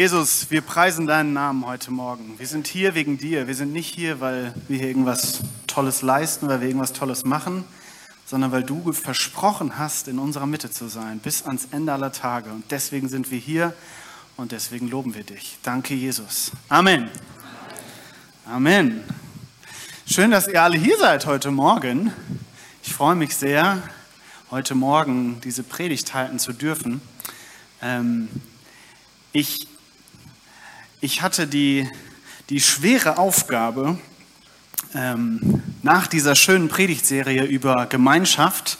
Jesus, wir preisen deinen Namen heute Morgen. Wir sind hier wegen dir. Wir sind nicht hier, weil wir hier irgendwas Tolles leisten, weil wir irgendwas Tolles machen, sondern weil du versprochen hast, in unserer Mitte zu sein, bis ans Ende aller Tage. Und deswegen sind wir hier und deswegen loben wir dich. Danke, Jesus. Amen. Amen. Schön, dass ihr alle hier seid heute Morgen. Ich freue mich sehr, heute Morgen diese Predigt halten zu dürfen. Ähm, ich ich hatte die, die schwere Aufgabe, ähm, nach dieser schönen Predigtserie über Gemeinschaft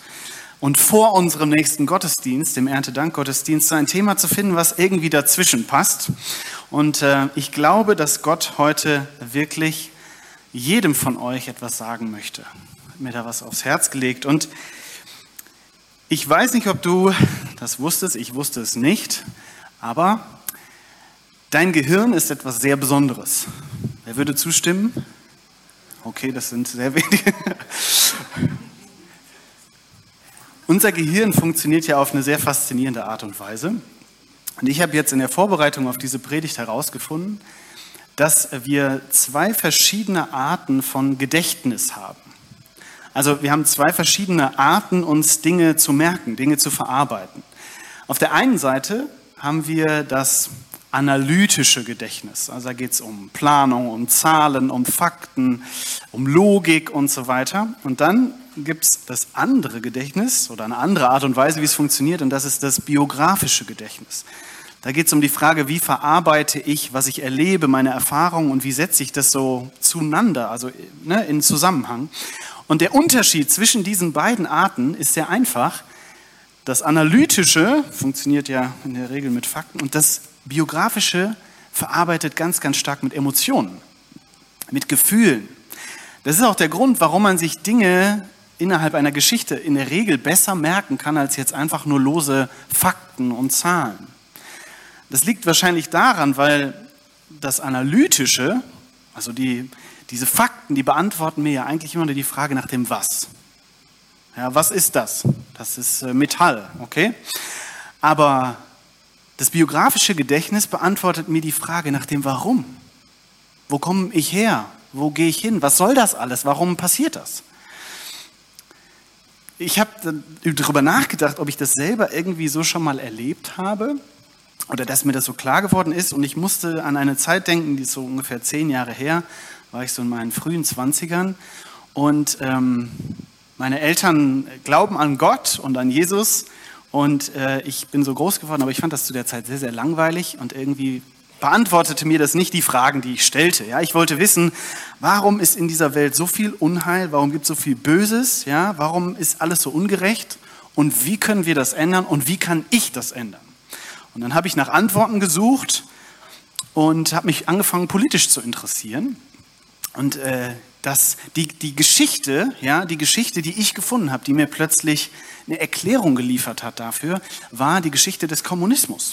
und vor unserem nächsten Gottesdienst, dem Erntedank-Gottesdienst, ein Thema zu finden, was irgendwie dazwischen passt. Und äh, ich glaube, dass Gott heute wirklich jedem von euch etwas sagen möchte. Hat mir da was aufs Herz gelegt. Und ich weiß nicht, ob du das wusstest, ich wusste es nicht, aber Dein Gehirn ist etwas sehr Besonderes. Wer würde zustimmen? Okay, das sind sehr wenige. Unser Gehirn funktioniert ja auf eine sehr faszinierende Art und Weise. Und ich habe jetzt in der Vorbereitung auf diese Predigt herausgefunden, dass wir zwei verschiedene Arten von Gedächtnis haben. Also wir haben zwei verschiedene Arten, uns Dinge zu merken, Dinge zu verarbeiten. Auf der einen Seite haben wir das analytische Gedächtnis. Also da geht es um Planung, um Zahlen, um Fakten, um Logik und so weiter. Und dann gibt es das andere Gedächtnis oder eine andere Art und Weise, wie es funktioniert, und das ist das biografische Gedächtnis. Da geht es um die Frage, wie verarbeite ich, was ich erlebe, meine Erfahrungen und wie setze ich das so zueinander, also ne, in Zusammenhang. Und der Unterschied zwischen diesen beiden Arten ist sehr einfach. Das Analytische funktioniert ja in der Regel mit Fakten und das Biografische verarbeitet ganz, ganz stark mit Emotionen, mit Gefühlen. Das ist auch der Grund, warum man sich Dinge innerhalb einer Geschichte in der Regel besser merken kann als jetzt einfach nur lose Fakten und Zahlen. Das liegt wahrscheinlich daran, weil das Analytische, also die, diese Fakten, die beantworten mir ja eigentlich immer nur die Frage nach dem Was. Ja, was ist das? Das ist äh, Metall, okay? Aber das biografische Gedächtnis beantwortet mir die Frage nach dem Warum. Wo komme ich her? Wo gehe ich hin? Was soll das alles? Warum passiert das? Ich habe darüber nachgedacht, ob ich das selber irgendwie so schon mal erlebt habe oder dass mir das so klar geworden ist. Und ich musste an eine Zeit denken, die ist so ungefähr zehn Jahre her, war ich so in meinen frühen Zwanzigern. Und ähm, meine Eltern glauben an Gott und an Jesus. Und äh, ich bin so groß geworden, aber ich fand das zu der Zeit sehr, sehr langweilig und irgendwie beantwortete mir das nicht die Fragen, die ich stellte. Ja, ich wollte wissen, warum ist in dieser Welt so viel Unheil, warum gibt es so viel Böses, ja, warum ist alles so ungerecht? Und wie können wir das ändern? Und wie kann ich das ändern? Und dann habe ich nach Antworten gesucht und habe mich angefangen politisch zu interessieren. Und äh, dass die, die Geschichte, ja, die Geschichte, die ich gefunden habe, die mir plötzlich eine Erklärung geliefert hat dafür, war die Geschichte des Kommunismus.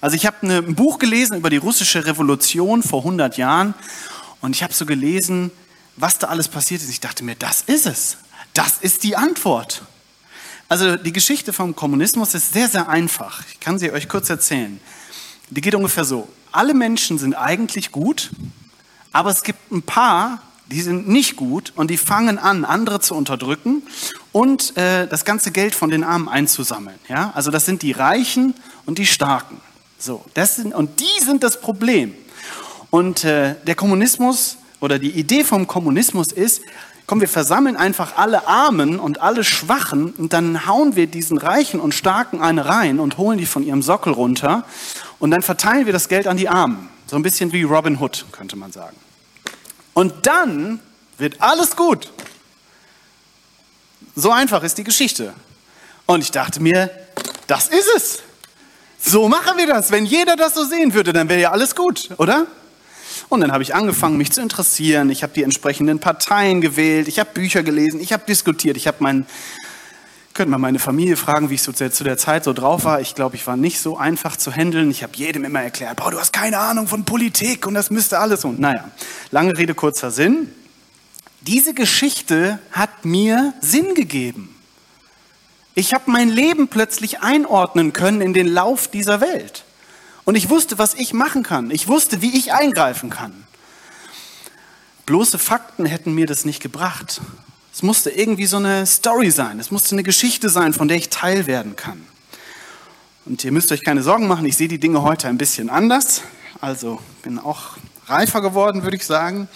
Also ich habe ein Buch gelesen über die russische Revolution vor 100 Jahren und ich habe so gelesen, was da alles passiert ist. Ich dachte mir, das ist es. Das ist die Antwort. Also die Geschichte vom Kommunismus ist sehr, sehr einfach. Ich kann sie euch kurz erzählen. Die geht ungefähr so. Alle Menschen sind eigentlich gut, aber es gibt ein paar, die sind nicht gut und die fangen an, andere zu unterdrücken und äh, das ganze Geld von den Armen einzusammeln. Ja? Also das sind die Reichen und die Starken. So, das sind, und die sind das Problem. Und äh, der Kommunismus oder die Idee vom Kommunismus ist, komm, wir versammeln einfach alle Armen und alle Schwachen und dann hauen wir diesen Reichen und Starken eine rein und holen die von ihrem Sockel runter und dann verteilen wir das Geld an die Armen. So ein bisschen wie Robin Hood, könnte man sagen. Und dann wird alles gut. So einfach ist die Geschichte. Und ich dachte mir, das ist es. So machen wir das. Wenn jeder das so sehen würde, dann wäre ja alles gut, oder? Und dann habe ich angefangen, mich zu interessieren. Ich habe die entsprechenden Parteien gewählt. Ich habe Bücher gelesen. Ich habe diskutiert. Ich habe mein, könnte man meine Familie fragen, wie ich so zu der Zeit so drauf war. Ich glaube, ich war nicht so einfach zu handeln. Ich habe jedem immer erklärt, boah, du hast keine Ahnung von Politik und das müsste alles. Und naja, lange Rede, kurzer Sinn. Diese Geschichte hat mir Sinn gegeben. Ich habe mein Leben plötzlich einordnen können in den Lauf dieser Welt. Und ich wusste, was ich machen kann. Ich wusste, wie ich eingreifen kann. Bloße Fakten hätten mir das nicht gebracht. Es musste irgendwie so eine Story sein. Es musste eine Geschichte sein, von der ich Teil werden kann. Und ihr müsst euch keine Sorgen machen, ich sehe die Dinge heute ein bisschen anders. Also bin auch reifer geworden, würde ich sagen.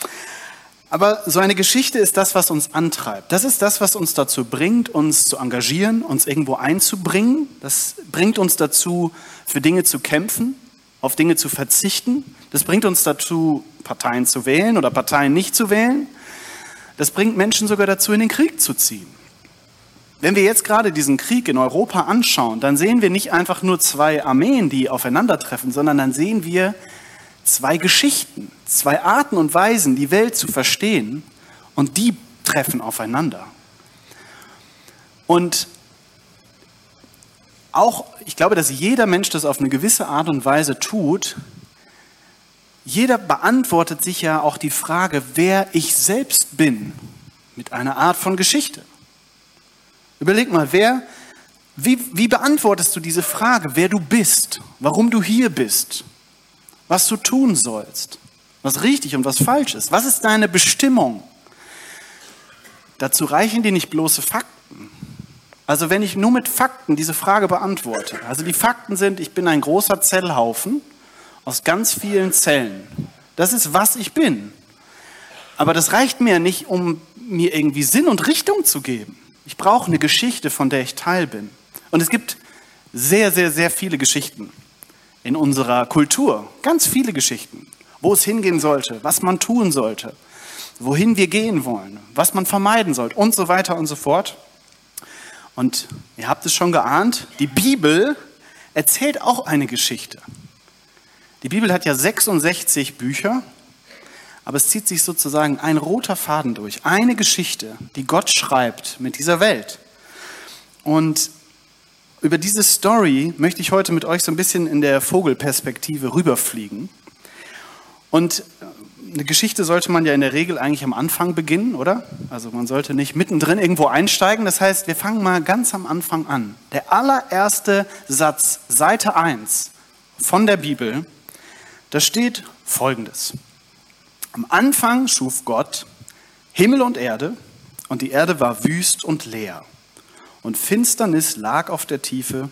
Aber so eine Geschichte ist das, was uns antreibt. Das ist das, was uns dazu bringt, uns zu engagieren, uns irgendwo einzubringen. Das bringt uns dazu, für Dinge zu kämpfen, auf Dinge zu verzichten. Das bringt uns dazu, Parteien zu wählen oder Parteien nicht zu wählen. Das bringt Menschen sogar dazu, in den Krieg zu ziehen. Wenn wir jetzt gerade diesen Krieg in Europa anschauen, dann sehen wir nicht einfach nur zwei Armeen, die aufeinandertreffen, sondern dann sehen wir zwei Geschichten, zwei Arten und Weisen, die Welt zu verstehen und die treffen aufeinander. Und auch, ich glaube, dass jeder Mensch das auf eine gewisse Art und Weise tut. Jeder beantwortet sich ja auch die Frage, wer ich selbst bin, mit einer Art von Geschichte. Überleg mal, wer, wie, wie beantwortest du diese Frage, wer du bist, warum du hier bist, was du tun sollst, was richtig und was falsch ist, was ist deine Bestimmung? Dazu reichen dir nicht bloße Fakten. Also wenn ich nur mit Fakten diese Frage beantworte, also die Fakten sind, ich bin ein großer Zellhaufen aus ganz vielen Zellen. Das ist, was ich bin. Aber das reicht mir nicht, um mir irgendwie Sinn und Richtung zu geben. Ich brauche eine Geschichte, von der ich Teil bin. Und es gibt sehr, sehr, sehr viele Geschichten in unserer Kultur. Ganz viele Geschichten, wo es hingehen sollte, was man tun sollte, wohin wir gehen wollen, was man vermeiden sollte und so weiter und so fort. Und ihr habt es schon geahnt, die Bibel erzählt auch eine Geschichte. Die Bibel hat ja 66 Bücher aber es zieht sich sozusagen ein roter Faden durch, eine Geschichte, die Gott schreibt mit dieser Welt. Und über diese Story möchte ich heute mit euch so ein bisschen in der Vogelperspektive rüberfliegen. Und eine Geschichte sollte man ja in der Regel eigentlich am Anfang beginnen, oder? Also man sollte nicht mittendrin irgendwo einsteigen. Das heißt, wir fangen mal ganz am Anfang an. Der allererste Satz, Seite 1 von der Bibel, da steht Folgendes. Am Anfang schuf Gott Himmel und Erde, und die Erde war wüst und leer. Und Finsternis lag auf der Tiefe,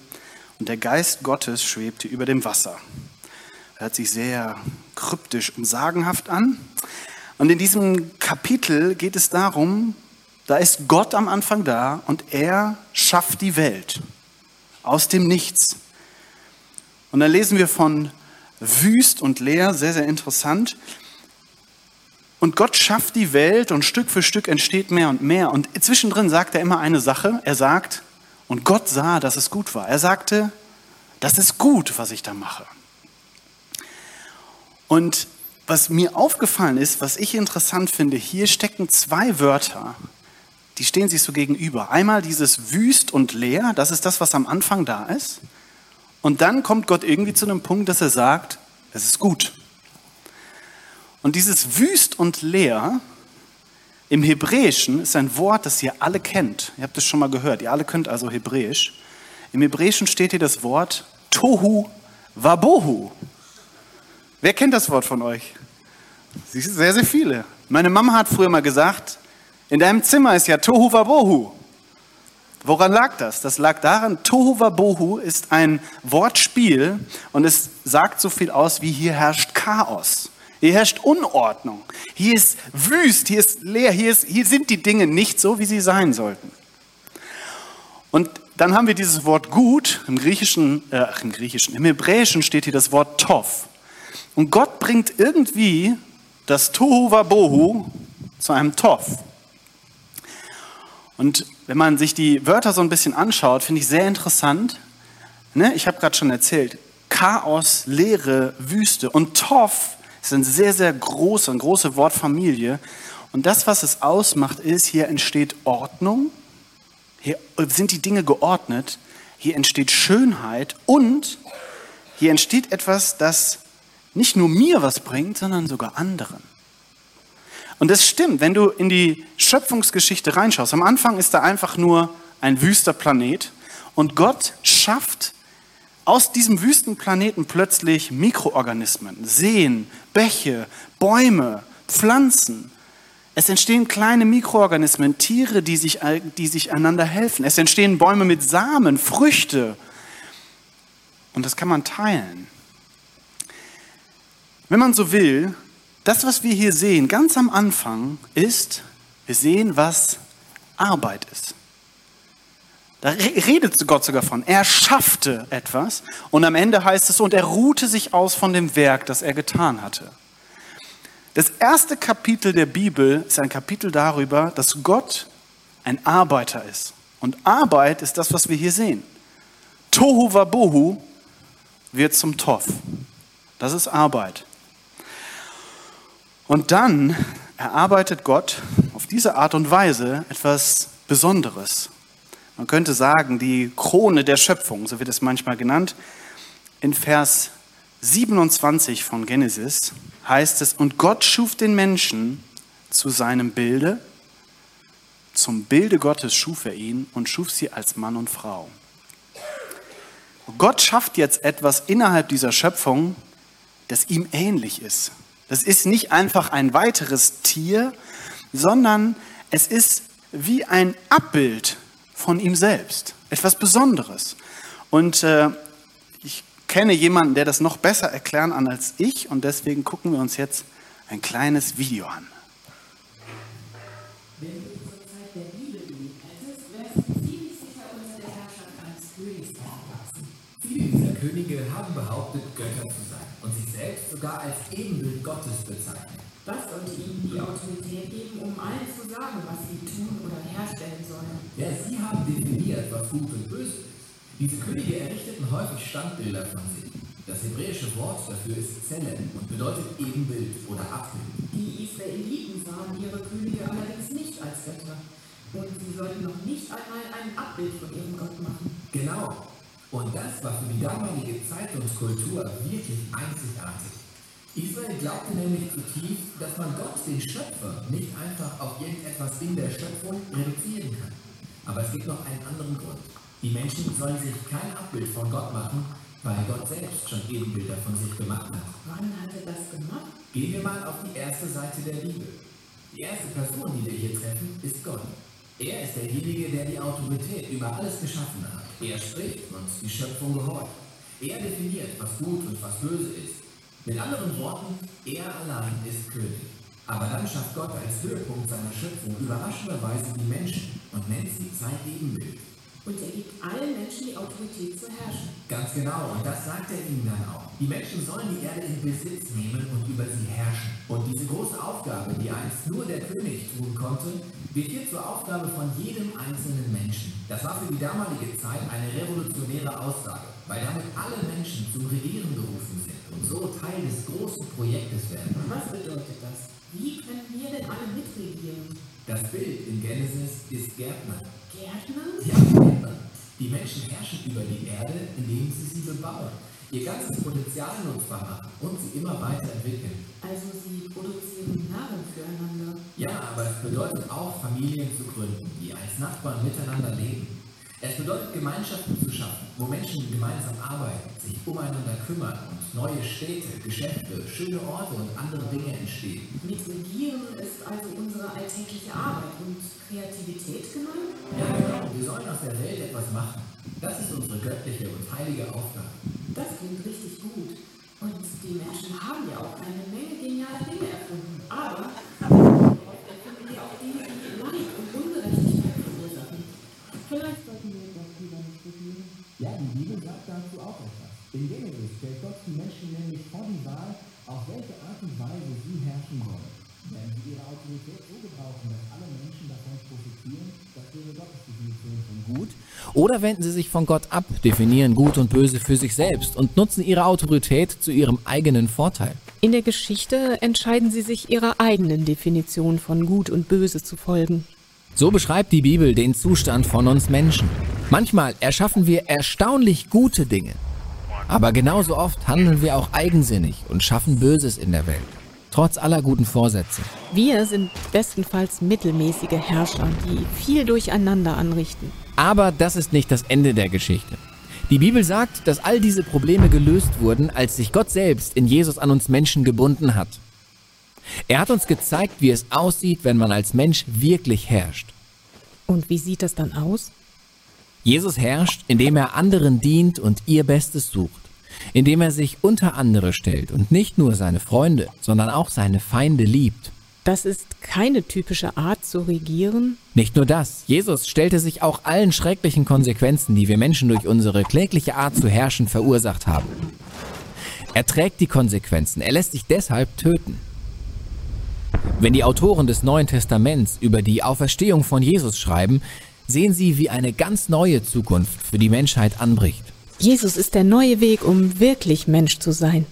und der Geist Gottes schwebte über dem Wasser. Hört sich sehr kryptisch und sagenhaft an. Und in diesem Kapitel geht es darum, da ist Gott am Anfang da und er schafft die Welt aus dem Nichts. Und dann lesen wir von wüst und leer, sehr, sehr interessant. Und Gott schafft die Welt und Stück für Stück entsteht mehr und mehr. Und zwischendrin sagt er immer eine Sache. Er sagt, und Gott sah, dass es gut war. Er sagte, das ist gut, was ich da mache. Und was mir aufgefallen ist, was ich interessant finde, hier stecken zwei Wörter, die stehen sich so gegenüber. Einmal dieses wüst und leer, das ist das, was am Anfang da ist. Und dann kommt Gott irgendwie zu einem Punkt, dass er sagt, es ist gut. Und dieses wüst und leer im Hebräischen ist ein Wort, das ihr alle kennt. Ihr habt es schon mal gehört. Ihr alle könnt also Hebräisch. Im Hebräischen steht hier das Wort Tohu Wabohu. Wer kennt das Wort von euch? Sehr, sehr viele. Meine Mama hat früher mal gesagt, in deinem Zimmer ist ja Tohu Wabohu. Woran lag das? Das lag daran, Tohu Wabohu ist ein Wortspiel und es sagt so viel aus wie hier herrscht Chaos. Hier herrscht Unordnung. Hier ist wüst, hier ist leer, hier, ist, hier sind die Dinge nicht so, wie sie sein sollten. Und dann haben wir dieses Wort gut, im Griechischen, äh, im Griechischen, im Hebräischen steht hier das Wort Tov. Und Gott bringt irgendwie das Tohu Wabohu zu einem Tov. Und wenn man sich die Wörter so ein bisschen anschaut, finde ich sehr interessant. Ne? Ich habe gerade schon erzählt, Chaos, Leere, Wüste. Und es ist eine sehr, sehr große, eine große Wortfamilie. Und das, was es ausmacht, ist, hier entsteht Ordnung, hier sind die Dinge geordnet, hier entsteht Schönheit und hier entsteht etwas, das nicht nur mir was bringt, sondern sogar anderen. Und das stimmt, wenn du in die Schöpfungsgeschichte reinschaust. Am Anfang ist da einfach nur ein wüster Planet und Gott schafft aus diesem Wüstenplaneten plötzlich Mikroorganismen, Seen, Bäche, Bäume, Pflanzen. Es entstehen kleine Mikroorganismen, Tiere, die sich, die sich einander helfen. Es entstehen Bäume mit Samen, Früchte. Und das kann man teilen. Wenn man so will, das, was wir hier sehen, ganz am Anfang, ist, wir sehen, was Arbeit ist. Da redet Gott sogar von. Er schaffte etwas und am Ende heißt es, und er ruhte sich aus von dem Werk, das er getan hatte. Das erste Kapitel der Bibel ist ein Kapitel darüber, dass Gott ein Arbeiter ist. Und Arbeit ist das, was wir hier sehen. Tohu Wabohu wird zum Toff. Das ist Arbeit. Und dann erarbeitet Gott auf diese Art und Weise etwas Besonderes. Man könnte sagen, die Krone der Schöpfung, so wird es manchmal genannt. In Vers 27 von Genesis heißt es, und Gott schuf den Menschen zu seinem Bilde, zum Bilde Gottes schuf er ihn und schuf sie als Mann und Frau. Gott schafft jetzt etwas innerhalb dieser Schöpfung, das ihm ähnlich ist. Das ist nicht einfach ein weiteres Tier, sondern es ist wie ein Abbild von ihm selbst, etwas Besonderes. Und äh, ich kenne jemanden, der das noch besser erklären kann als ich und deswegen gucken wir uns jetzt ein kleines Video an. Wenn du zur Zeit der Bibel hättest, wärst du ziemlich sicher unter der Herrschaft eines Königs aufgewachsen. Viele dieser Könige haben sogar als Ebenbild Gottes bezeichnet. Das sollte ihnen die Autorität geben, um allen zu sagen, was sie tun oder herstellen sollen. Ja, sie haben definiert, was gut und böse ist. Diese Könige errichteten häufig Standbilder von sich. Das hebräische Wort dafür ist Zellen und bedeutet Ebenbild oder Abbild. Die Israeliten sahen ihre Könige allerdings nicht als Götter. Und sie sollten noch nicht einmal ein Abbild von ihrem Gott machen. Genau. Und das war für die damalige Zeit und Kultur wirklich einzigartig. Israel glaubte nämlich zutiefst, dass man Gott, den Schöpfer, nicht einfach auf irgendetwas in der Schöpfung reduzieren kann. Aber es gibt noch einen anderen Grund. Die Menschen sollen sich kein Abbild von Gott machen, weil Gott selbst schon Ebenbilder von sich gemacht hat. Wann hat er das gemacht? Gehen wir mal auf die erste Seite der Bibel. Die erste Person, die wir hier treffen, ist Gott. Er ist derjenige, der die Autorität über alles geschaffen hat. Er spricht und die Schöpfung gehorcht. Er definiert, was gut und was böse ist. Mit anderen Worten, er allein ist König. Aber dann schafft Gott als Höhepunkt seiner Schöpfung überraschenderweise die Menschen und nennt sie sein Ebenbild. Und er gibt allen Menschen die Autorität zu herrschen. Ganz genau, und das sagt er ihnen dann auch. Die Menschen sollen die Erde in Besitz nehmen und über sie herrschen. Und diese große Aufgabe, die einst nur der König tun konnte, wird hier zur Aufgabe von jedem einzelnen Menschen. Das war für die damalige Zeit eine revolutionäre Aussage, weil damit alle Menschen zum Regieren berufen sind und so Teil des großen Projektes werden. Was bedeutet das? Wie können wir denn alle mitregieren? Das Bild in Genesis ist Gärtner. Gärtner? Ja, Gärtner. Die Menschen herrschen über die Erde, indem sie sie bebauen, ihr ganzes Potenzial nutzbar machen und sie immer weiterentwickeln. Also sie produzieren Nahrung füreinander. Ja, aber es bedeutet auch, Familien zu gründen, die als Nachbarn miteinander leben. Es bedeutet, Gemeinschaften zu schaffen, wo Menschen gemeinsam arbeiten, sich umeinander kümmern und neue Städte, Geschäfte, schöne Orte und andere Dinge entstehen. Mit Regieren ist also unsere alltägliche Arbeit und Kreativität gemeint? Ja, genau. Wir sollen aus der Welt etwas machen. Das ist unsere göttliche und heilige Aufgabe. Das klingt richtig gut. Und die Menschen haben ja auch eine Menge geniale Dinge erfunden. Aber Oder wenden sie sich von Gott ab, definieren Gut und Böse für sich selbst und nutzen ihre Autorität zu ihrem eigenen Vorteil. In der Geschichte entscheiden sie sich ihrer eigenen Definition von Gut und Böse zu folgen. So beschreibt die Bibel den Zustand von uns Menschen. Manchmal erschaffen wir erstaunlich gute Dinge. Aber genauso oft handeln wir auch eigensinnig und schaffen Böses in der Welt. Trotz aller guten Vorsätze. Wir sind bestenfalls mittelmäßige Herrscher, die viel durcheinander anrichten. Aber das ist nicht das Ende der Geschichte. Die Bibel sagt, dass all diese Probleme gelöst wurden, als sich Gott selbst in Jesus an uns Menschen gebunden hat. Er hat uns gezeigt, wie es aussieht, wenn man als Mensch wirklich herrscht. Und wie sieht das dann aus? Jesus herrscht, indem er anderen dient und ihr Bestes sucht, indem er sich unter andere stellt und nicht nur seine Freunde, sondern auch seine Feinde liebt. Das ist keine typische Art zu regieren. Nicht nur das, Jesus stellte sich auch allen schrecklichen Konsequenzen, die wir Menschen durch unsere klägliche Art zu herrschen verursacht haben. Er trägt die Konsequenzen, er lässt sich deshalb töten. Wenn die Autoren des Neuen Testaments über die Auferstehung von Jesus schreiben, sehen sie, wie eine ganz neue Zukunft für die Menschheit anbricht. Jesus ist der neue Weg, um wirklich Mensch zu sein.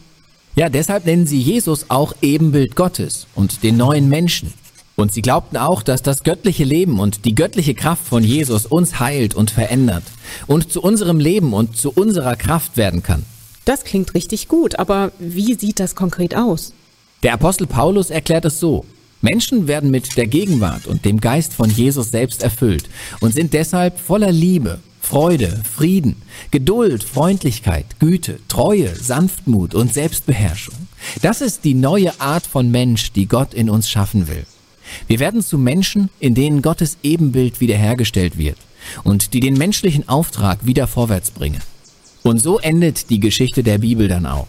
Ja, deshalb nennen sie Jesus auch Ebenbild Gottes und den neuen Menschen. Und sie glaubten auch, dass das göttliche Leben und die göttliche Kraft von Jesus uns heilt und verändert und zu unserem Leben und zu unserer Kraft werden kann. Das klingt richtig gut, aber wie sieht das konkret aus? Der Apostel Paulus erklärt es so. Menschen werden mit der Gegenwart und dem Geist von Jesus selbst erfüllt und sind deshalb voller Liebe, Freude, Frieden, Geduld, Freundlichkeit, Güte, Treue, Sanftmut und Selbstbeherrschung. Das ist die neue Art von Mensch, die Gott in uns schaffen will. Wir werden zu Menschen, in denen Gottes Ebenbild wiederhergestellt wird und die den menschlichen Auftrag wieder vorwärts bringen. Und so endet die Geschichte der Bibel dann auch.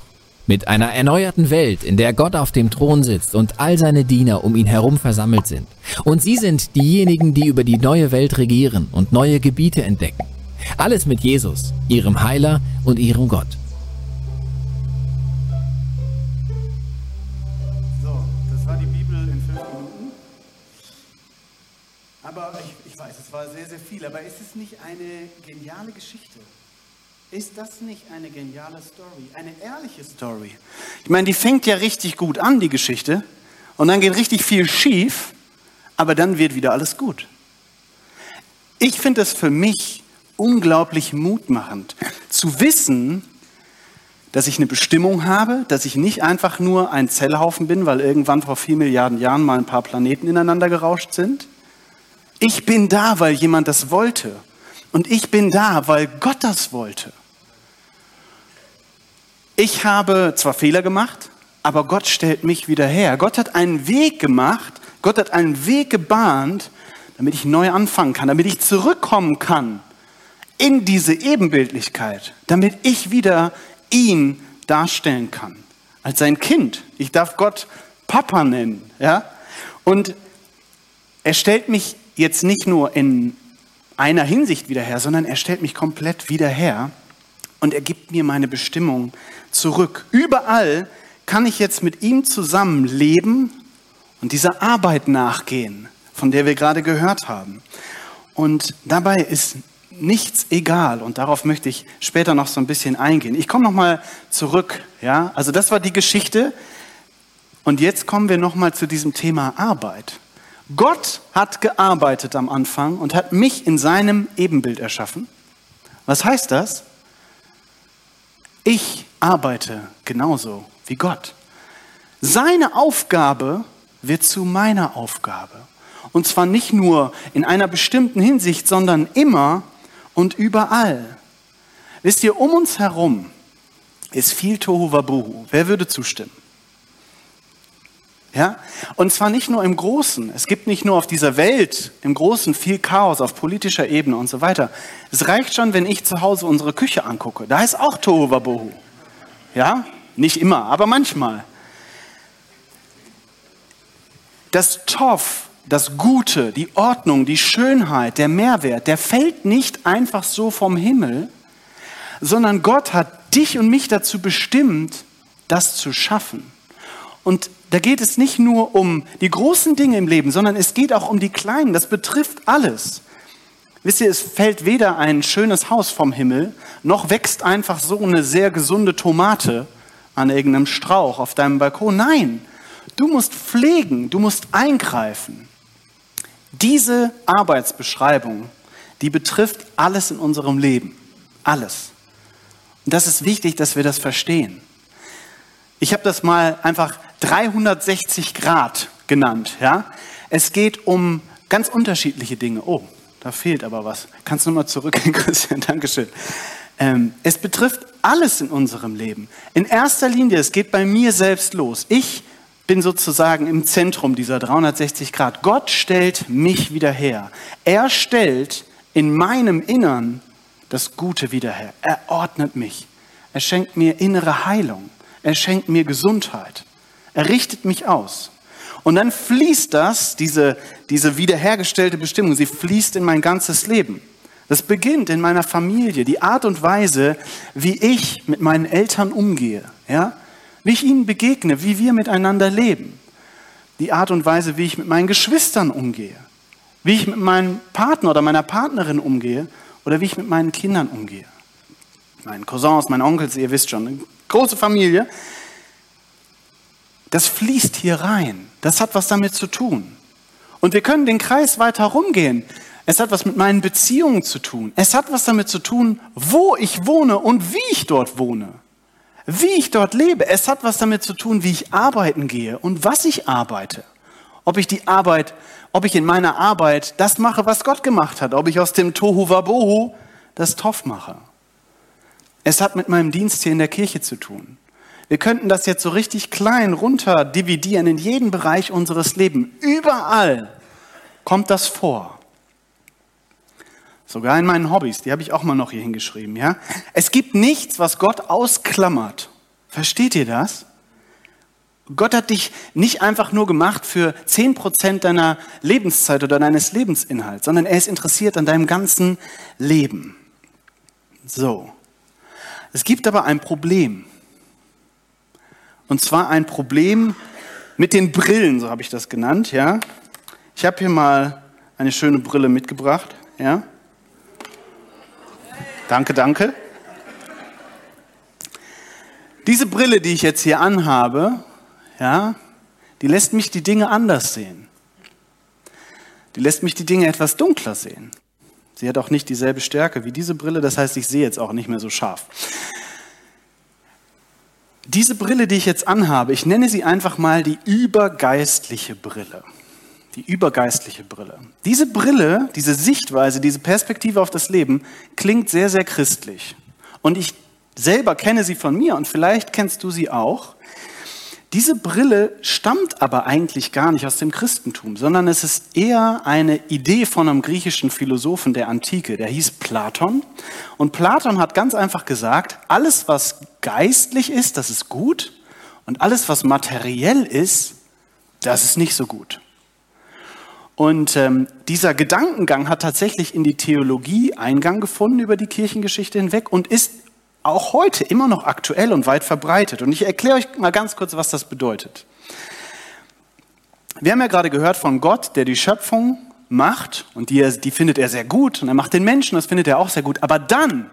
Mit einer erneuerten Welt, in der Gott auf dem Thron sitzt und all seine Diener um ihn herum versammelt sind. Und sie sind diejenigen, die über die neue Welt regieren und neue Gebiete entdecken. Alles mit Jesus, ihrem Heiler und ihrem Gott. So, das war die Bibel in fünf Minuten. Aber ich, ich weiß, es war sehr, sehr viel. Aber ist es nicht eine geniale Geschichte? Ist das nicht eine geniale Story? Eine ehrliche Story? Ich meine, die fängt ja richtig gut an, die Geschichte. Und dann geht richtig viel schief. Aber dann wird wieder alles gut. Ich finde es für mich unglaublich mutmachend, zu wissen, dass ich eine Bestimmung habe, dass ich nicht einfach nur ein Zellhaufen bin, weil irgendwann vor vier Milliarden Jahren mal ein paar Planeten ineinander gerauscht sind. Ich bin da, weil jemand das wollte. Und ich bin da, weil Gott das wollte. Ich habe zwar Fehler gemacht, aber Gott stellt mich wieder her. Gott hat einen Weg gemacht, Gott hat einen Weg gebahnt, damit ich neu anfangen kann, damit ich zurückkommen kann in diese Ebenbildlichkeit, damit ich wieder ihn darstellen kann. Als sein Kind. Ich darf Gott Papa nennen. Ja? Und er stellt mich jetzt nicht nur in einer Hinsicht wieder her, sondern er stellt mich komplett wieder her und er gibt mir meine Bestimmung zurück. Überall kann ich jetzt mit ihm zusammen leben und dieser Arbeit nachgehen, von der wir gerade gehört haben. Und dabei ist nichts egal und darauf möchte ich später noch so ein bisschen eingehen. Ich komme noch mal zurück, ja? Also das war die Geschichte und jetzt kommen wir noch mal zu diesem Thema Arbeit. Gott hat gearbeitet am Anfang und hat mich in seinem Ebenbild erschaffen. Was heißt das? Ich arbeite genauso wie Gott. Seine Aufgabe wird zu meiner Aufgabe. Und zwar nicht nur in einer bestimmten Hinsicht, sondern immer und überall. Wisst ihr, um uns herum ist viel Tohu Wabohu. Wer würde zustimmen? Ja? Und zwar nicht nur im Großen. Es gibt nicht nur auf dieser Welt im Großen viel Chaos auf politischer Ebene und so weiter. Es reicht schon, wenn ich zu Hause unsere Küche angucke. Da ist auch Tohu Wabohu. Ja? Nicht immer, aber manchmal. Das Toff das Gute, die Ordnung, die Schönheit, der Mehrwert, der fällt nicht einfach so vom Himmel, sondern Gott hat dich und mich dazu bestimmt, das zu schaffen. Und da geht es nicht nur um die großen Dinge im Leben, sondern es geht auch um die kleinen. Das betrifft alles. Wisst ihr, es fällt weder ein schönes Haus vom Himmel, noch wächst einfach so eine sehr gesunde Tomate an irgendeinem Strauch auf deinem Balkon. Nein, du musst pflegen, du musst eingreifen. Diese Arbeitsbeschreibung, die betrifft alles in unserem Leben. Alles. Und das ist wichtig, dass wir das verstehen. Ich habe das mal einfach 360 Grad genannt. Ja? Es geht um ganz unterschiedliche Dinge. Oh, da fehlt aber was. Kannst du nochmal zurückgehen, Christian? Dankeschön. Ähm, es betrifft alles in unserem Leben. In erster Linie, es geht bei mir selbst los. Ich bin sozusagen im Zentrum dieser 360 Grad. Gott stellt mich wieder her. Er stellt in meinem Innern das Gute wieder her. Er ordnet mich. Er schenkt mir innere Heilung. Er schenkt mir Gesundheit. Er richtet mich aus. Und dann fließt das, diese, diese wiederhergestellte Bestimmung, sie fließt in mein ganzes Leben. Das beginnt in meiner Familie, die Art und Weise, wie ich mit meinen Eltern umgehe, ja? Wie ich ihnen begegne, wie wir miteinander leben. Die Art und Weise, wie ich mit meinen Geschwistern umgehe, wie ich mit meinem Partner oder meiner Partnerin umgehe oder wie ich mit meinen Kindern umgehe. Meinen Cousins, meinen Onkels, ihr wisst schon, eine große Familie. Das fließt hier rein. Das hat was damit zu tun. Und wir können den Kreis weiter rumgehen. Es hat was mit meinen Beziehungen zu tun. Es hat was damit zu tun, wo ich wohne und wie ich dort wohne. Wie ich dort lebe. Es hat was damit zu tun, wie ich arbeiten gehe und was ich arbeite. Ob ich die Arbeit, ob ich in meiner Arbeit das mache, was Gott gemacht hat. Ob ich aus dem Tohu Wabohu das Toff mache. Es hat mit meinem Dienst hier in der Kirche zu tun. Wir könnten das jetzt so richtig klein runter dividieren in jeden Bereich unseres Lebens. Überall kommt das vor. Sogar in meinen Hobbys, die habe ich auch mal noch hier hingeschrieben. Ja? Es gibt nichts, was Gott ausklammert. Versteht ihr das? Gott hat dich nicht einfach nur gemacht für 10% deiner Lebenszeit oder deines Lebensinhalts, sondern er ist interessiert an deinem ganzen Leben. So. Es gibt aber ein Problem. Und zwar ein Problem mit den Brillen, so habe ich das genannt, ja. Ich habe hier mal eine schöne Brille mitgebracht, ja. Danke, danke. Diese Brille, die ich jetzt hier anhabe, ja, die lässt mich die Dinge anders sehen. Die lässt mich die Dinge etwas dunkler sehen. Sie hat auch nicht dieselbe Stärke wie diese Brille, das heißt, ich sehe jetzt auch nicht mehr so scharf. Diese Brille, die ich jetzt anhabe, ich nenne sie einfach mal die übergeistliche Brille die übergeistliche Brille. Diese Brille, diese Sichtweise, diese Perspektive auf das Leben klingt sehr, sehr christlich. Und ich selber kenne sie von mir und vielleicht kennst du sie auch. Diese Brille stammt aber eigentlich gar nicht aus dem Christentum, sondern es ist eher eine Idee von einem griechischen Philosophen der Antike, der hieß Platon. Und Platon hat ganz einfach gesagt, alles was geistlich ist, das ist gut und alles was materiell ist, das ist nicht so gut. Und ähm, dieser Gedankengang hat tatsächlich in die Theologie Eingang gefunden über die Kirchengeschichte hinweg und ist auch heute immer noch aktuell und weit verbreitet. Und ich erkläre euch mal ganz kurz, was das bedeutet. Wir haben ja gerade gehört von Gott, der die Schöpfung macht und die, die findet er sehr gut und er macht den Menschen, das findet er auch sehr gut. Aber dann,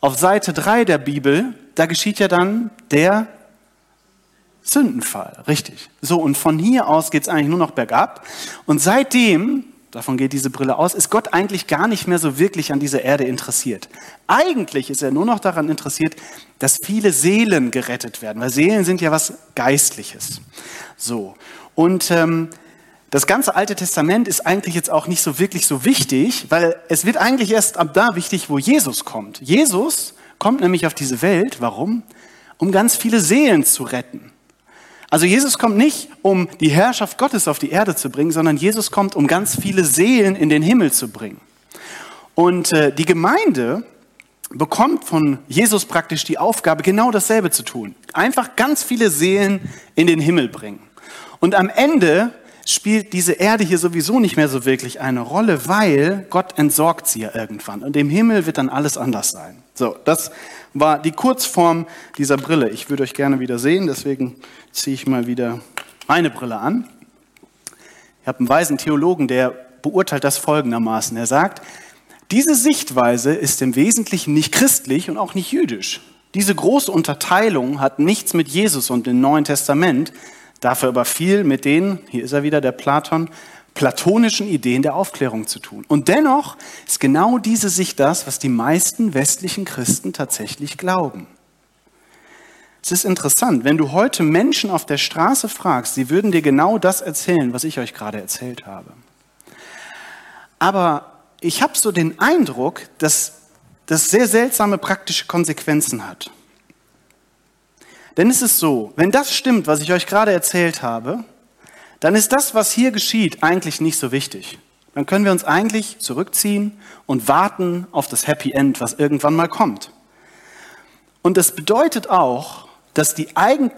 auf Seite 3 der Bibel, da geschieht ja dann der Sündenfall, richtig. So, und von hier aus geht es eigentlich nur noch bergab. Und seitdem, davon geht diese Brille aus, ist Gott eigentlich gar nicht mehr so wirklich an dieser Erde interessiert. Eigentlich ist er nur noch daran interessiert, dass viele Seelen gerettet werden, weil Seelen sind ja was Geistliches. So, und ähm, das ganze Alte Testament ist eigentlich jetzt auch nicht so wirklich so wichtig, weil es wird eigentlich erst ab da wichtig, wo Jesus kommt. Jesus kommt nämlich auf diese Welt, warum? Um ganz viele Seelen zu retten. Also Jesus kommt nicht, um die Herrschaft Gottes auf die Erde zu bringen, sondern Jesus kommt, um ganz viele Seelen in den Himmel zu bringen. Und äh, die Gemeinde bekommt von Jesus praktisch die Aufgabe, genau dasselbe zu tun. Einfach ganz viele Seelen in den Himmel bringen. Und am Ende spielt diese Erde hier sowieso nicht mehr so wirklich eine Rolle, weil Gott entsorgt sie ja irgendwann. Und im Himmel wird dann alles anders sein. So, das war die Kurzform dieser Brille. Ich würde euch gerne wieder sehen, deswegen ziehe ich mal wieder meine Brille an. Ich habe einen weisen Theologen, der beurteilt das folgendermaßen. Er sagt, diese Sichtweise ist im Wesentlichen nicht christlich und auch nicht jüdisch. Diese große Unterteilung hat nichts mit Jesus und dem Neuen Testament, dafür aber viel mit den, hier ist er wieder, der Platon, platonischen Ideen der Aufklärung zu tun. Und dennoch ist genau diese Sicht das, was die meisten westlichen Christen tatsächlich glauben. Es ist interessant, wenn du heute Menschen auf der Straße fragst, sie würden dir genau das erzählen, was ich euch gerade erzählt habe. Aber ich habe so den Eindruck, dass das sehr seltsame praktische Konsequenzen hat. Denn es ist so, wenn das stimmt, was ich euch gerade erzählt habe, dann ist das, was hier geschieht, eigentlich nicht so wichtig. Dann können wir uns eigentlich zurückziehen und warten auf das Happy End, was irgendwann mal kommt. Und das bedeutet auch, dass die,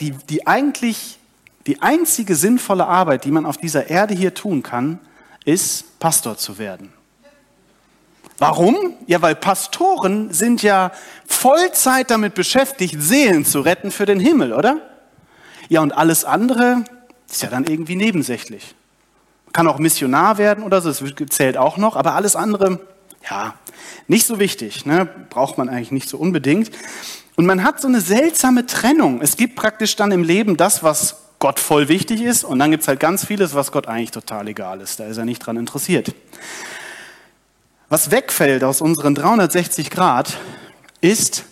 die, die eigentlich die einzige sinnvolle Arbeit, die man auf dieser Erde hier tun kann, ist, Pastor zu werden. Warum? Ja, weil Pastoren sind ja Vollzeit damit beschäftigt, Seelen zu retten für den Himmel, oder? Ja, und alles andere ist ja dann irgendwie nebensächlich. Kann auch Missionar werden oder so, das zählt auch noch, aber alles andere, ja, nicht so wichtig, ne? braucht man eigentlich nicht so unbedingt. Und man hat so eine seltsame Trennung. Es gibt praktisch dann im Leben das, was Gott voll wichtig ist und dann gibt es halt ganz vieles, was Gott eigentlich total egal ist. Da ist er nicht dran interessiert. Was wegfällt aus unseren 360 Grad ist,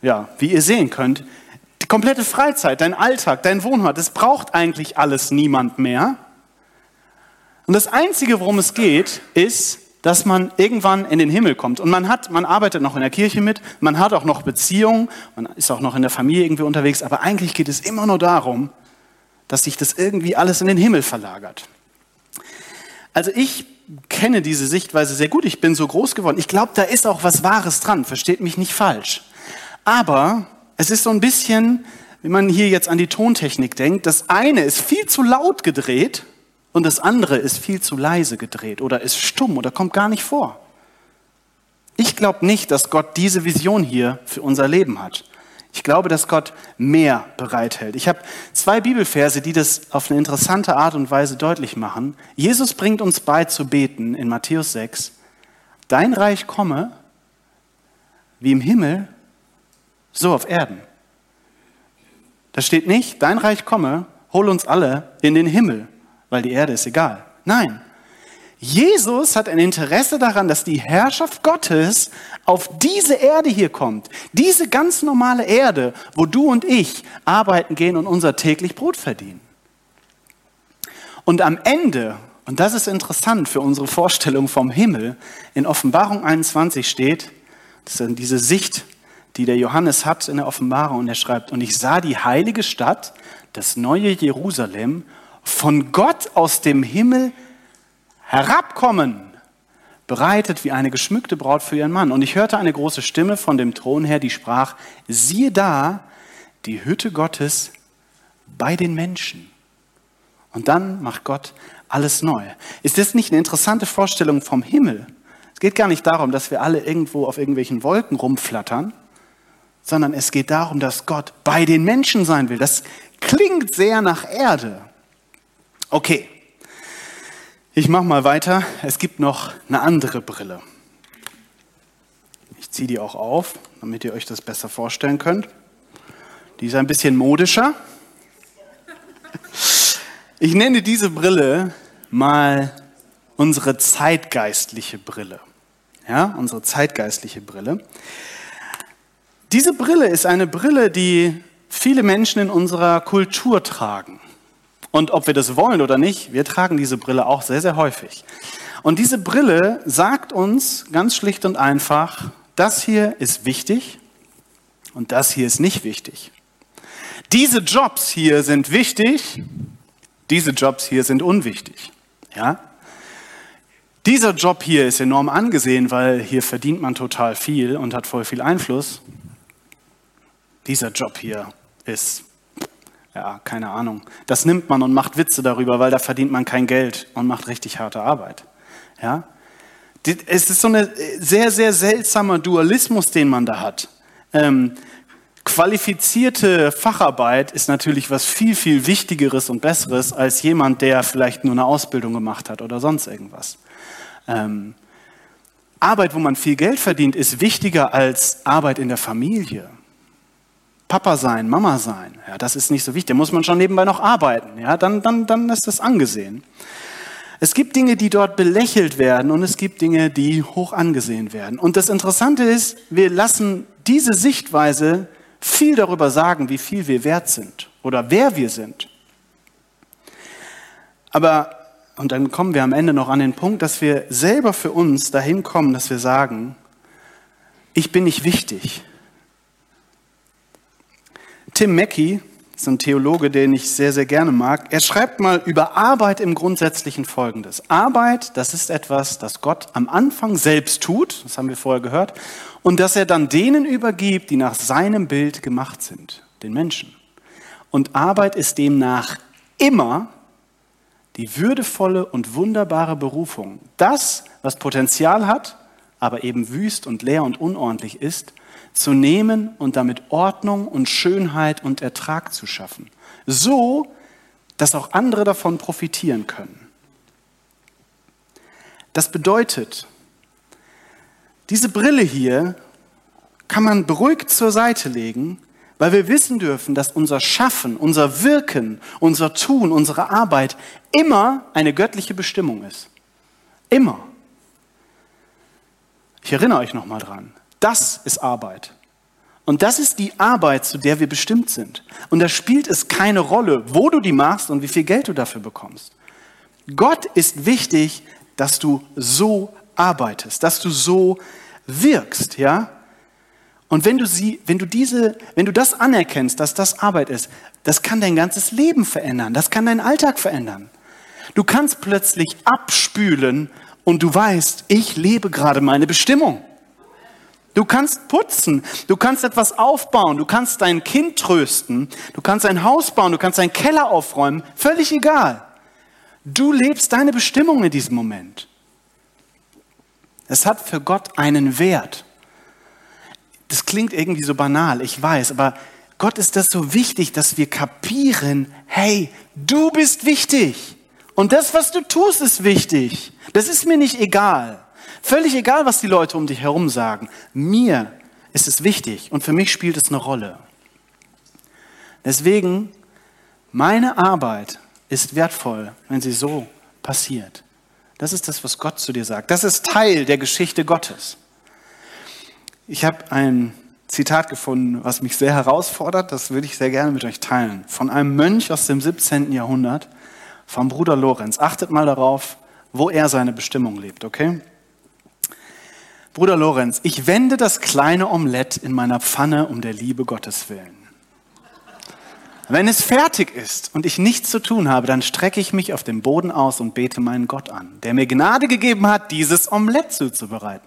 ja, wie ihr sehen könnt, die komplette Freizeit, dein Alltag, dein Wohnort. Das braucht eigentlich alles niemand mehr. Und das Einzige, worum es geht, ist, dass man irgendwann in den Himmel kommt. Und man hat, man arbeitet noch in der Kirche mit, man hat auch noch Beziehungen, man ist auch noch in der Familie irgendwie unterwegs, aber eigentlich geht es immer nur darum, dass sich das irgendwie alles in den Himmel verlagert. Also ich kenne diese Sichtweise sehr gut. Ich bin so groß geworden. Ich glaube, da ist auch was Wahres dran. Versteht mich nicht falsch. Aber es ist so ein bisschen, wenn man hier jetzt an die Tontechnik denkt, das eine ist viel zu laut gedreht und das andere ist viel zu leise gedreht oder ist stumm oder kommt gar nicht vor. Ich glaube nicht, dass Gott diese Vision hier für unser Leben hat. Ich glaube, dass Gott mehr bereithält. Ich habe zwei Bibelverse, die das auf eine interessante Art und Weise deutlich machen. Jesus bringt uns bei zu beten in Matthäus 6. Dein Reich komme wie im Himmel, so auf Erden. Da steht nicht, dein Reich komme, hol uns alle in den Himmel, weil die Erde ist egal. Nein, Jesus hat ein Interesse daran, dass die Herrschaft Gottes auf diese Erde hier kommt. Diese ganz normale Erde, wo du und ich arbeiten gehen und unser täglich Brot verdienen. Und am Ende, und das ist interessant für unsere Vorstellung vom Himmel, in Offenbarung 21 steht, das ist diese Sicht, die der Johannes hat in der Offenbarung, und er schreibt, und ich sah die heilige Stadt, das neue Jerusalem, von Gott aus dem Himmel herabkommen, bereitet wie eine geschmückte Braut für ihren Mann. Und ich hörte eine große Stimme von dem Thron her, die sprach, siehe da, die Hütte Gottes bei den Menschen. Und dann macht Gott alles neu. Ist das nicht eine interessante Vorstellung vom Himmel? Es geht gar nicht darum, dass wir alle irgendwo auf irgendwelchen Wolken rumflattern, sondern es geht darum, dass Gott bei den Menschen sein will. Das klingt sehr nach Erde. Okay, ich mache mal weiter. Es gibt noch eine andere Brille. Ich ziehe die auch auf, damit ihr euch das besser vorstellen könnt. Die ist ein bisschen modischer. Ich nenne diese Brille mal unsere zeitgeistliche Brille. Ja, unsere zeitgeistliche Brille. Diese Brille ist eine Brille, die viele Menschen in unserer Kultur tragen. Und ob wir das wollen oder nicht, wir tragen diese Brille auch sehr, sehr häufig. Und diese Brille sagt uns ganz schlicht und einfach, das hier ist wichtig und das hier ist nicht wichtig. Diese Jobs hier sind wichtig, diese Jobs hier sind unwichtig. Ja? Dieser Job hier ist enorm angesehen, weil hier verdient man total viel und hat voll viel Einfluss. Dieser Job hier ist ja, keine Ahnung. Das nimmt man und macht Witze darüber, weil da verdient man kein Geld und macht richtig harte Arbeit. Ja? Es ist so ein sehr, sehr seltsamer Dualismus, den man da hat. Ähm, qualifizierte Facharbeit ist natürlich was viel, viel Wichtigeres und Besseres als jemand, der vielleicht nur eine Ausbildung gemacht hat oder sonst irgendwas. Ähm, Arbeit, wo man viel Geld verdient, ist wichtiger als Arbeit in der Familie. Papa sein, Mama sein, ja, das ist nicht so wichtig. Da muss man schon nebenbei noch arbeiten. Ja, dann, dann, dann ist das angesehen. Es gibt Dinge, die dort belächelt werden und es gibt Dinge, die hoch angesehen werden. Und das Interessante ist, wir lassen diese Sichtweise viel darüber sagen, wie viel wir wert sind oder wer wir sind. Aber, und dann kommen wir am Ende noch an den Punkt, dass wir selber für uns dahin kommen, dass wir sagen, ich bin nicht wichtig. Tim Mackey, so ein Theologe, den ich sehr, sehr gerne mag, er schreibt mal über Arbeit im Grundsätzlichen Folgendes. Arbeit, das ist etwas, das Gott am Anfang selbst tut, das haben wir vorher gehört, und das er dann denen übergibt, die nach seinem Bild gemacht sind, den Menschen. Und Arbeit ist demnach immer die würdevolle und wunderbare Berufung. Das, was Potenzial hat, aber eben wüst und leer und unordentlich ist, zu nehmen und damit Ordnung und Schönheit und Ertrag zu schaffen. So, dass auch andere davon profitieren können. Das bedeutet, diese Brille hier kann man beruhigt zur Seite legen, weil wir wissen dürfen, dass unser Schaffen, unser Wirken, unser Tun, unsere Arbeit immer eine göttliche Bestimmung ist. Immer. Ich erinnere euch nochmal dran. Das ist Arbeit. Und das ist die Arbeit, zu der wir bestimmt sind. Und da spielt es keine Rolle, wo du die machst und wie viel Geld du dafür bekommst. Gott ist wichtig, dass du so arbeitest, dass du so wirkst, ja? Und wenn du sie, wenn du diese, wenn du das anerkennst, dass das Arbeit ist, das kann dein ganzes Leben verändern, das kann deinen Alltag verändern. Du kannst plötzlich abspülen und du weißt, ich lebe gerade meine Bestimmung. Du kannst putzen, du kannst etwas aufbauen, du kannst dein Kind trösten, du kannst ein Haus bauen, du kannst einen Keller aufräumen, völlig egal. Du lebst deine Bestimmung in diesem Moment. Es hat für Gott einen Wert. Das klingt irgendwie so banal, ich weiß, aber Gott ist das so wichtig, dass wir kapieren, hey, du bist wichtig. Und das, was du tust, ist wichtig. Das ist mir nicht egal. Völlig egal, was die Leute um dich herum sagen. Mir ist es wichtig und für mich spielt es eine Rolle. Deswegen, meine Arbeit ist wertvoll, wenn sie so passiert. Das ist das, was Gott zu dir sagt. Das ist Teil der Geschichte Gottes. Ich habe ein Zitat gefunden, was mich sehr herausfordert. Das würde ich sehr gerne mit euch teilen. Von einem Mönch aus dem 17. Jahrhundert, vom Bruder Lorenz. Achtet mal darauf, wo er seine Bestimmung lebt, okay? Bruder Lorenz, ich wende das kleine Omelett in meiner Pfanne um der Liebe Gottes willen. Wenn es fertig ist und ich nichts zu tun habe, dann strecke ich mich auf dem Boden aus und bete meinen Gott an, der mir Gnade gegeben hat, dieses Omelett zuzubereiten.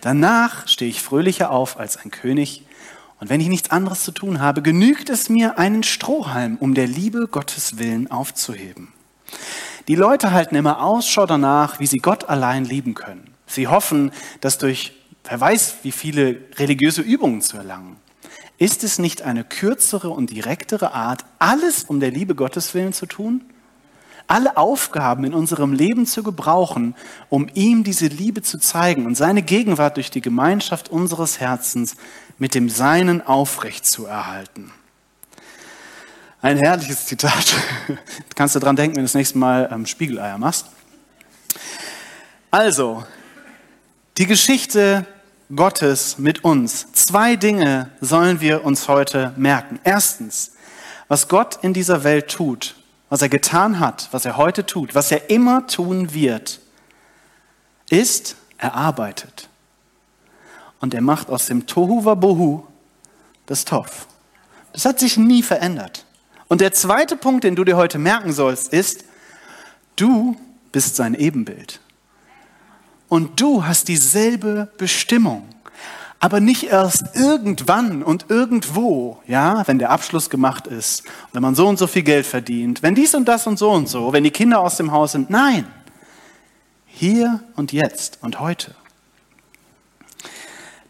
Danach stehe ich fröhlicher auf als ein König. Und wenn ich nichts anderes zu tun habe, genügt es mir, einen Strohhalm um der Liebe Gottes willen aufzuheben. Die Leute halten immer Ausschau danach, wie sie Gott allein lieben können. Sie hoffen, dass durch, wer weiß, wie viele religiöse Übungen zu erlangen. Ist es nicht eine kürzere und direktere Art, alles um der Liebe Gottes willen zu tun? alle Aufgaben in unserem Leben zu gebrauchen, um ihm diese Liebe zu zeigen und seine Gegenwart durch die Gemeinschaft unseres Herzens mit dem Seinen aufrecht zu erhalten. Ein herrliches Zitat. Kannst du dran denken, wenn du das nächste Mal ähm, Spiegeleier machst. Also, die Geschichte Gottes mit uns. Zwei Dinge sollen wir uns heute merken. Erstens, was Gott in dieser Welt tut, was er getan hat, was er heute tut, was er immer tun wird, ist, er arbeitet. Und er macht aus dem Tohu Wabohu das Topf. Das hat sich nie verändert. Und der zweite Punkt, den du dir heute merken sollst, ist, du bist sein Ebenbild. Und du hast dieselbe Bestimmung aber nicht erst irgendwann und irgendwo, ja, wenn der Abschluss gemacht ist, wenn man so und so viel Geld verdient, wenn dies und das und so und so, wenn die Kinder aus dem Haus sind. Nein, hier und jetzt und heute.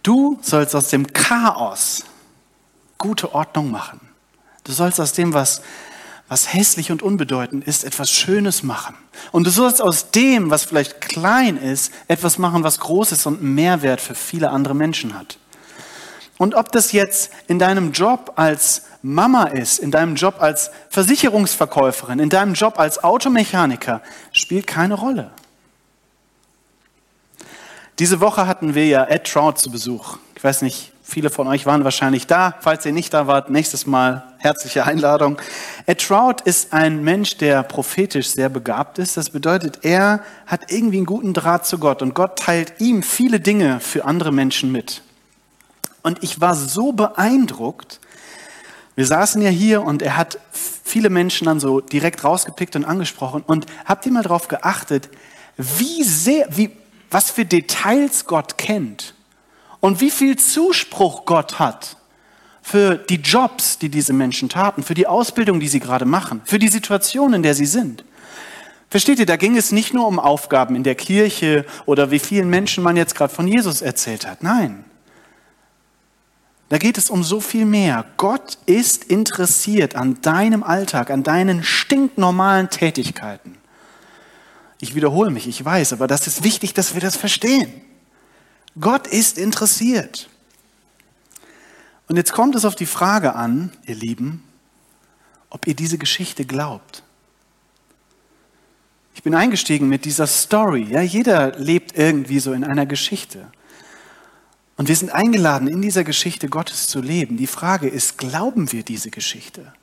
Du sollst aus dem Chaos gute Ordnung machen. Du sollst aus dem, was was hässlich und unbedeutend ist, etwas Schönes machen. Und du sollst aus dem, was vielleicht klein ist, etwas machen, was groß ist und Mehrwert für viele andere Menschen hat. Und ob das jetzt in deinem Job als Mama ist, in deinem Job als Versicherungsverkäuferin, in deinem Job als Automechaniker, spielt keine Rolle. Diese Woche hatten wir ja Ed Trout zu Besuch. Ich weiß nicht, Viele von euch waren wahrscheinlich da. Falls ihr nicht da wart, nächstes Mal herzliche Einladung. Ed Trout ist ein Mensch, der prophetisch sehr begabt ist. Das bedeutet, er hat irgendwie einen guten Draht zu Gott und Gott teilt ihm viele Dinge für andere Menschen mit. Und ich war so beeindruckt. Wir saßen ja hier und er hat viele Menschen dann so direkt rausgepickt und angesprochen. Und habt ihr mal darauf geachtet, wie sehr, wie, was für Details Gott kennt und wie viel Zuspruch Gott hat für die Jobs, die diese Menschen taten, für die Ausbildung, die sie gerade machen, für die Situation, in der sie sind. Versteht ihr, da ging es nicht nur um Aufgaben in der Kirche oder wie vielen Menschen man jetzt gerade von Jesus erzählt hat. Nein. Da geht es um so viel mehr. Gott ist interessiert an deinem Alltag, an deinen stinknormalen Tätigkeiten. Ich wiederhole mich, ich weiß, aber das ist wichtig, dass wir das verstehen. Gott ist interessiert. Und jetzt kommt es auf die Frage an, ihr Lieben, ob ihr diese Geschichte glaubt. Ich bin eingestiegen mit dieser Story. Ja, jeder lebt irgendwie so in einer Geschichte. Und wir sind eingeladen, in dieser Geschichte Gottes zu leben. Die Frage ist, glauben wir diese Geschichte?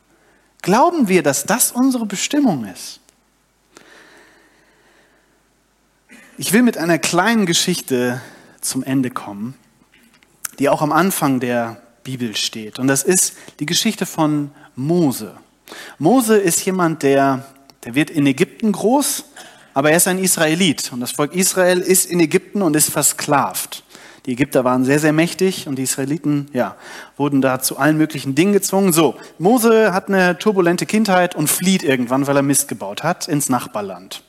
Glauben wir, dass das unsere Bestimmung ist? Ich will mit einer kleinen Geschichte zum Ende kommen, die auch am Anfang der Bibel steht. Und das ist die Geschichte von Mose. Mose ist jemand, der, der wird in Ägypten groß, aber er ist ein Israelit. Und das Volk Israel ist in Ägypten und ist versklavt. Die Ägypter waren sehr, sehr mächtig und die Israeliten, ja, wurden da zu allen möglichen Dingen gezwungen. So, Mose hat eine turbulente Kindheit und flieht irgendwann, weil er Mist gebaut hat, ins Nachbarland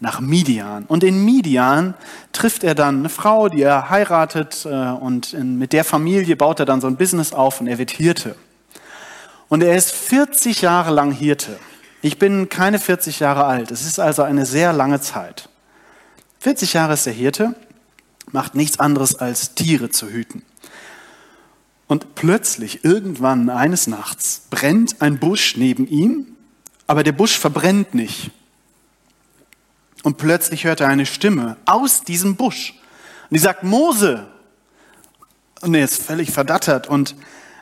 nach Midian. Und in Midian trifft er dann eine Frau, die er heiratet äh, und mit der Familie baut er dann so ein Business auf und er wird Hirte. Und er ist 40 Jahre lang Hirte. Ich bin keine 40 Jahre alt. Es ist also eine sehr lange Zeit. 40 Jahre ist er Hirte, macht nichts anderes als Tiere zu hüten. Und plötzlich, irgendwann eines Nachts, brennt ein Busch neben ihm, aber der Busch verbrennt nicht. Und plötzlich hört er eine Stimme aus diesem Busch. Und die sagt, Mose. Und er ist völlig verdattert. Und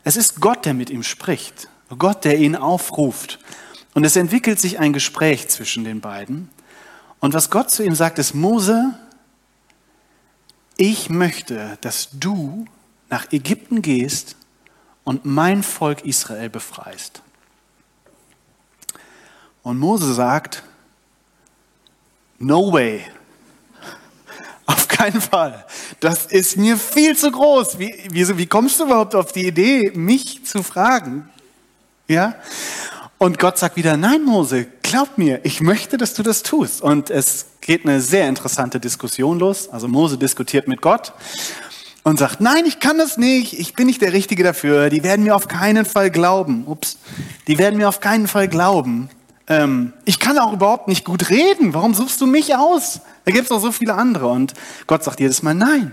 es ist Gott, der mit ihm spricht. Gott, der ihn aufruft. Und es entwickelt sich ein Gespräch zwischen den beiden. Und was Gott zu ihm sagt, ist, Mose, ich möchte, dass du nach Ägypten gehst und mein Volk Israel befreist. Und Mose sagt, No way. Auf keinen Fall. Das ist mir viel zu groß. Wie, wie, wie kommst du überhaupt auf die Idee, mich zu fragen? Ja? Und Gott sagt wieder, nein, Mose, glaub mir, ich möchte, dass du das tust. Und es geht eine sehr interessante Diskussion los. Also Mose diskutiert mit Gott und sagt, nein, ich kann das nicht, ich bin nicht der Richtige dafür, die werden mir auf keinen Fall glauben. Ups, die werden mir auf keinen Fall glauben ähm, ich kann auch überhaupt nicht gut reden. Warum suchst du mich aus? Da gibt es doch so viele andere. Und Gott sagt jedes Mal, nein,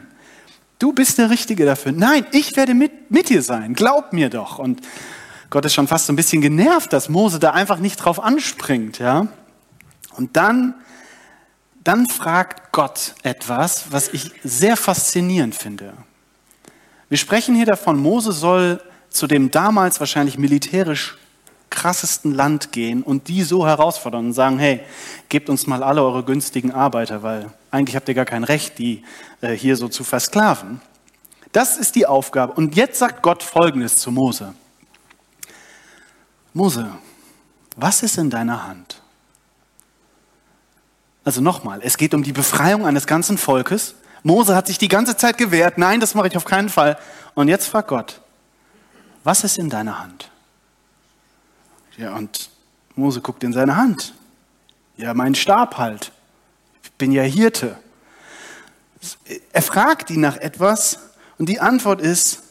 du bist der Richtige dafür. Nein, ich werde mit, mit dir sein. Glaub mir doch. Und Gott ist schon fast so ein bisschen genervt, dass Mose da einfach nicht drauf anspringt. Ja? Und dann, dann fragt Gott etwas, was ich sehr faszinierend finde. Wir sprechen hier davon, Mose soll zu dem damals wahrscheinlich militärisch krassesten Land gehen und die so herausfordern und sagen, hey, gebt uns mal alle eure günstigen Arbeiter, weil eigentlich habt ihr gar kein Recht, die äh, hier so zu versklaven. Das ist die Aufgabe. Und jetzt sagt Gott Folgendes zu Mose. Mose, was ist in deiner Hand? Also nochmal, es geht um die Befreiung eines ganzen Volkes. Mose hat sich die ganze Zeit gewehrt, nein, das mache ich auf keinen Fall. Und jetzt fragt Gott, was ist in deiner Hand? Ja, und Mose guckt in seine Hand. Ja, mein Stab halt. Ich bin ja Hirte. Er fragt ihn nach etwas und die Antwort ist,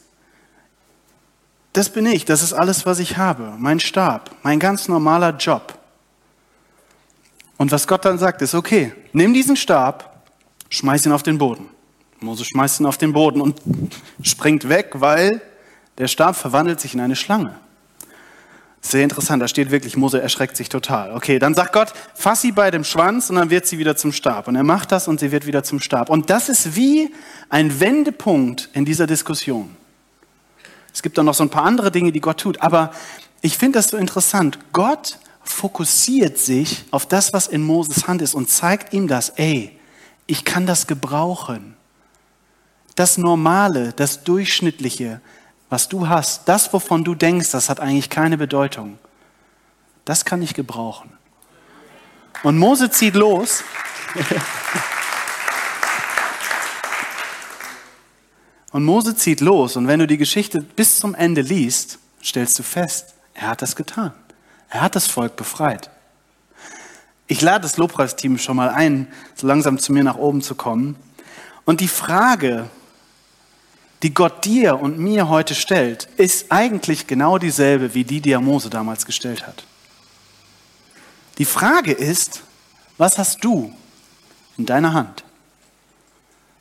das bin ich, das ist alles, was ich habe, mein Stab, mein ganz normaler Job. Und was Gott dann sagt, ist, okay, nimm diesen Stab, schmeiß ihn auf den Boden. Mose schmeißt ihn auf den Boden und springt weg, weil der Stab verwandelt sich in eine Schlange. Sehr interessant, da steht wirklich, Mose erschreckt sich total. Okay, dann sagt Gott, fass sie bei dem Schwanz und dann wird sie wieder zum Stab. Und er macht das und sie wird wieder zum Stab. Und das ist wie ein Wendepunkt in dieser Diskussion. Es gibt dann noch so ein paar andere Dinge, die Gott tut. Aber ich finde das so interessant. Gott fokussiert sich auf das, was in Moses Hand ist und zeigt ihm das. Ey, ich kann das gebrauchen. das Normale, das Durchschnittliche, was du hast, das, wovon du denkst, das hat eigentlich keine Bedeutung, das kann ich gebrauchen. Und Mose zieht los. Und Mose zieht los. Und wenn du die Geschichte bis zum Ende liest, stellst du fest, er hat das getan. Er hat das Volk befreit. Ich lade das Lobpreisteam schon mal ein, so langsam zu mir nach oben zu kommen. Und die Frage, die Gott dir und mir heute stellt, ist eigentlich genau dieselbe wie die, die er Mose damals gestellt hat. Die Frage ist, was hast du in deiner Hand?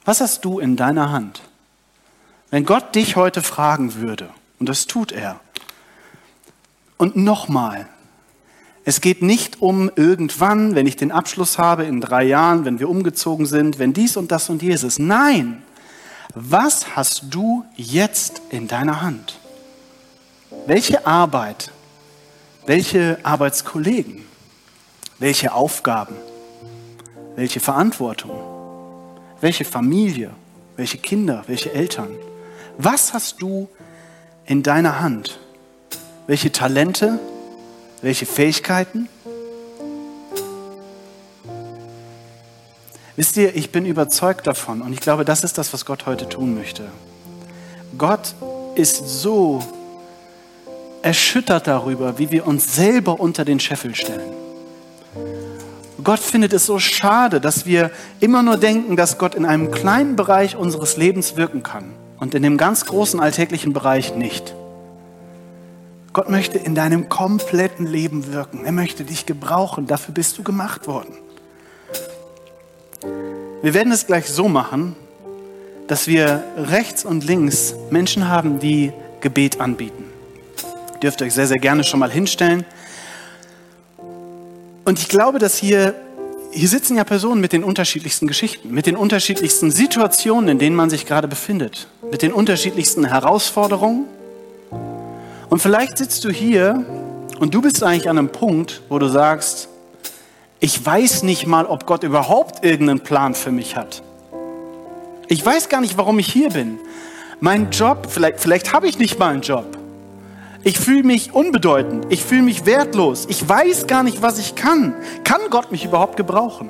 Was hast du in deiner Hand? Wenn Gott dich heute fragen würde, und das tut er, und nochmal, es geht nicht um irgendwann, wenn ich den Abschluss habe, in drei Jahren, wenn wir umgezogen sind, wenn dies und das und jenes. Nein, was hast du jetzt in deiner Hand? Welche Arbeit, welche Arbeitskollegen, welche Aufgaben, welche Verantwortung, welche Familie, welche Kinder, welche Eltern? Was hast du in deiner Hand? Welche Talente, welche Fähigkeiten? Wisst ihr, ich bin überzeugt davon und ich glaube, das ist das, was Gott heute tun möchte. Gott ist so erschüttert darüber, wie wir uns selber unter den Scheffel stellen. Gott findet es so schade, dass wir immer nur denken, dass Gott in einem kleinen Bereich unseres Lebens wirken kann und in dem ganz großen alltäglichen Bereich nicht. Gott möchte in deinem kompletten Leben wirken. Er möchte dich gebrauchen. Dafür bist du gemacht worden. Wir werden es gleich so machen, dass wir rechts und links Menschen haben, die Gebet anbieten. Ihr dürft euch sehr, sehr gerne schon mal hinstellen. Und ich glaube, dass hier, hier sitzen ja Personen mit den unterschiedlichsten Geschichten, mit den unterschiedlichsten Situationen, in denen man sich gerade befindet, mit den unterschiedlichsten Herausforderungen und vielleicht sitzt du hier und du bist eigentlich an einem Punkt, wo du sagst, ich weiß nicht mal, ob Gott überhaupt irgendeinen Plan für mich hat. Ich weiß gar nicht, warum ich hier bin. Mein Job, vielleicht, vielleicht habe ich nicht mal einen Job. Ich fühle mich unbedeutend. Ich fühle mich wertlos. Ich weiß gar nicht, was ich kann. Kann Gott mich überhaupt gebrauchen?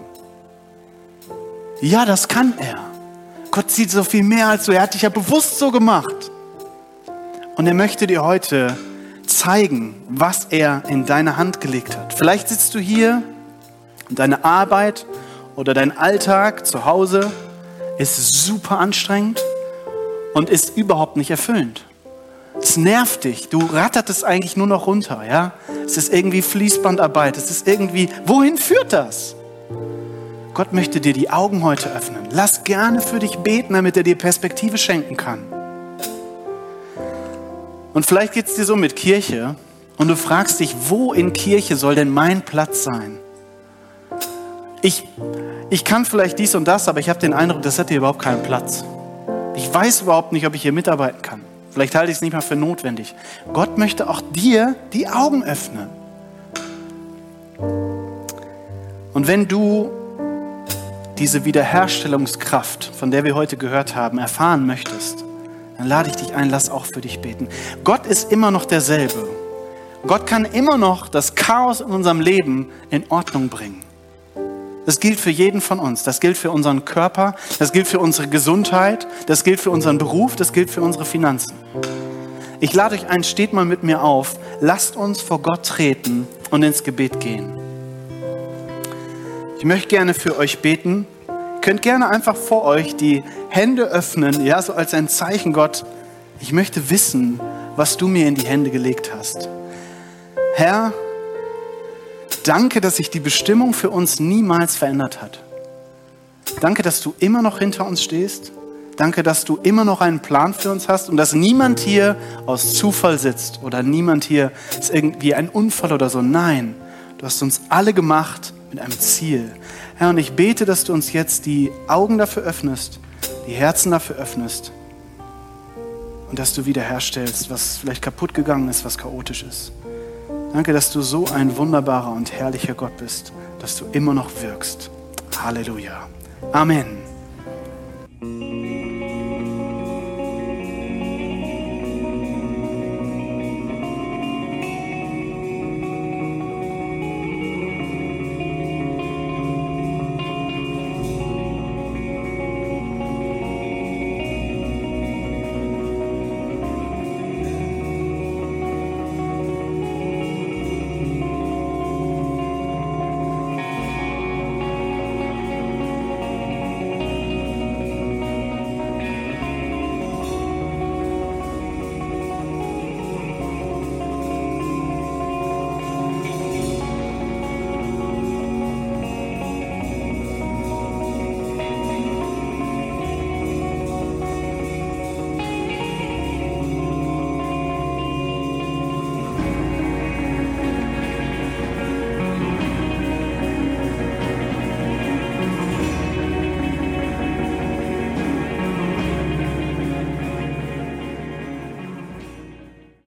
Ja, das kann er. Gott sieht so viel mehr als du. Er hat dich ja bewusst so gemacht. Und er möchte dir heute zeigen, was er in deine Hand gelegt hat. Vielleicht sitzt du hier deine Arbeit oder dein Alltag zu Hause ist super anstrengend und ist überhaupt nicht erfüllend. Es nervt dich. Du rattert es eigentlich nur noch runter, ja? Es ist irgendwie Fließbandarbeit. Es ist irgendwie, wohin führt das? Gott möchte dir die Augen heute öffnen. Lass gerne für dich beten, damit er dir Perspektive schenken kann. Und vielleicht geht es dir so mit Kirche und du fragst dich, wo in Kirche soll denn mein Platz sein? Ich, ich kann vielleicht dies und das, aber ich habe den Eindruck, das hat hier überhaupt keinen Platz. Ich weiß überhaupt nicht, ob ich hier mitarbeiten kann. Vielleicht halte ich es nicht mal für notwendig. Gott möchte auch dir die Augen öffnen. Und wenn du diese Wiederherstellungskraft, von der wir heute gehört haben, erfahren möchtest, dann lade ich dich ein, lass auch für dich beten. Gott ist immer noch derselbe. Gott kann immer noch das Chaos in unserem Leben in Ordnung bringen. Das gilt für jeden von uns. Das gilt für unseren Körper, das gilt für unsere Gesundheit, das gilt für unseren Beruf, das gilt für unsere Finanzen. Ich lade euch ein, steht mal mit mir auf, lasst uns vor Gott treten und ins Gebet gehen. Ich möchte gerne für euch beten könnt gerne einfach vor euch die Hände öffnen, ja, so als ein Zeichen, Gott, ich möchte wissen, was du mir in die Hände gelegt hast. Herr, danke, dass sich die Bestimmung für uns niemals verändert hat. Danke, dass du immer noch hinter uns stehst. Danke, dass du immer noch einen Plan für uns hast und dass niemand hier aus Zufall sitzt oder niemand hier ist irgendwie ein Unfall oder so. Nein, du hast uns alle gemacht mit einem Ziel. Herr, und ich bete, dass du uns jetzt die Augen dafür öffnest, die Herzen dafür öffnest und dass du wiederherstellst, was vielleicht kaputt gegangen ist, was chaotisch ist. Danke, dass du so ein wunderbarer und herrlicher Gott bist, dass du immer noch wirkst. Halleluja. Amen.